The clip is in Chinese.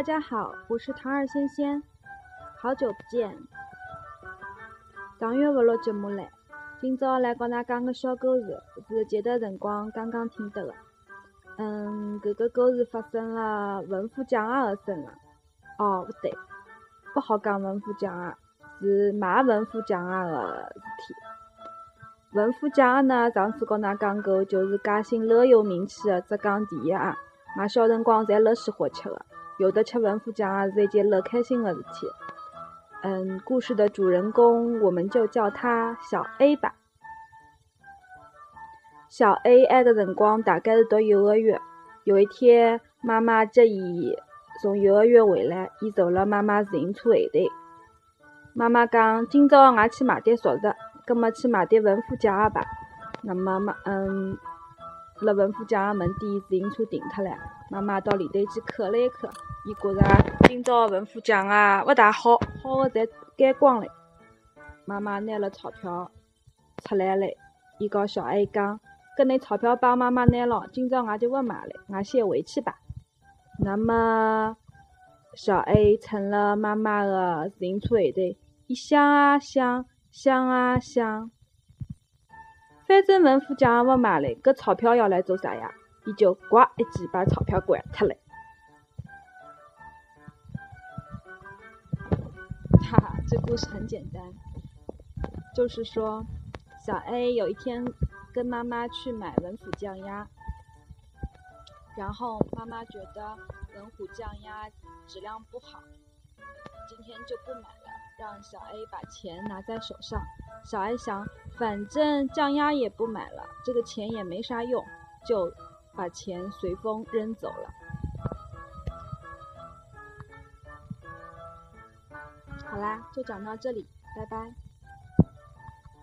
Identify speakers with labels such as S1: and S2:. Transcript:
S1: 大家好，我是唐二仙仙，好久不见。上月勿录节目唻，今朝来跟㑚讲个小故事，是前段辰光刚刚听得的。嗯，搿个故事发生了文虎酱鸭的身上。哦，勿对，不好讲文虎酱鸭，是卖文虎酱鸭的事体。文虎酱鸭呢，上次跟㑚讲过，就是嘉兴老有名气的浙江第一鸭，卖小辰光侪老喜欢吃的。有的吃文虎酱鸭是一件乐开心的事体。嗯，故事的主人公我们就叫他小 A 吧。小 A 埃个辰光大概是读幼儿园。有一天，妈妈接伊从幼儿园回来，伊坐了妈妈自行车后头。妈妈讲：“今朝俺去买点熟食，葛末去买点文虎酱鸭吧。”那么妈，嗯，辣文虎酱鸭门店，自行车停脱了。妈妈到里头去看了一看。伊觉着今朝文虎酱鸭勿大好，好的侪改光了。妈妈拿了钞票出来了，伊告小 A 讲：“搿拿钞票帮妈妈拿了，今朝我就勿买了，我先回去吧。”那么小 A 乘了妈妈的自行车后头，伊想啊想，想啊想，反正文虎酱鸭勿买了，搿钞票要来做啥呀？伊就呱一记把钞票掼脱了。哈哈，这故事很简单，就是说，小 A 有一天跟妈妈去买文虎酱鸭，然后妈妈觉得文虎酱鸭质量不好，今天就不买了，让小 A 把钱拿在手上。小 A 想，反正降压也不买了，这个钱也没啥用，就把钱随风扔走了。好啦，就讲到这里，拜拜。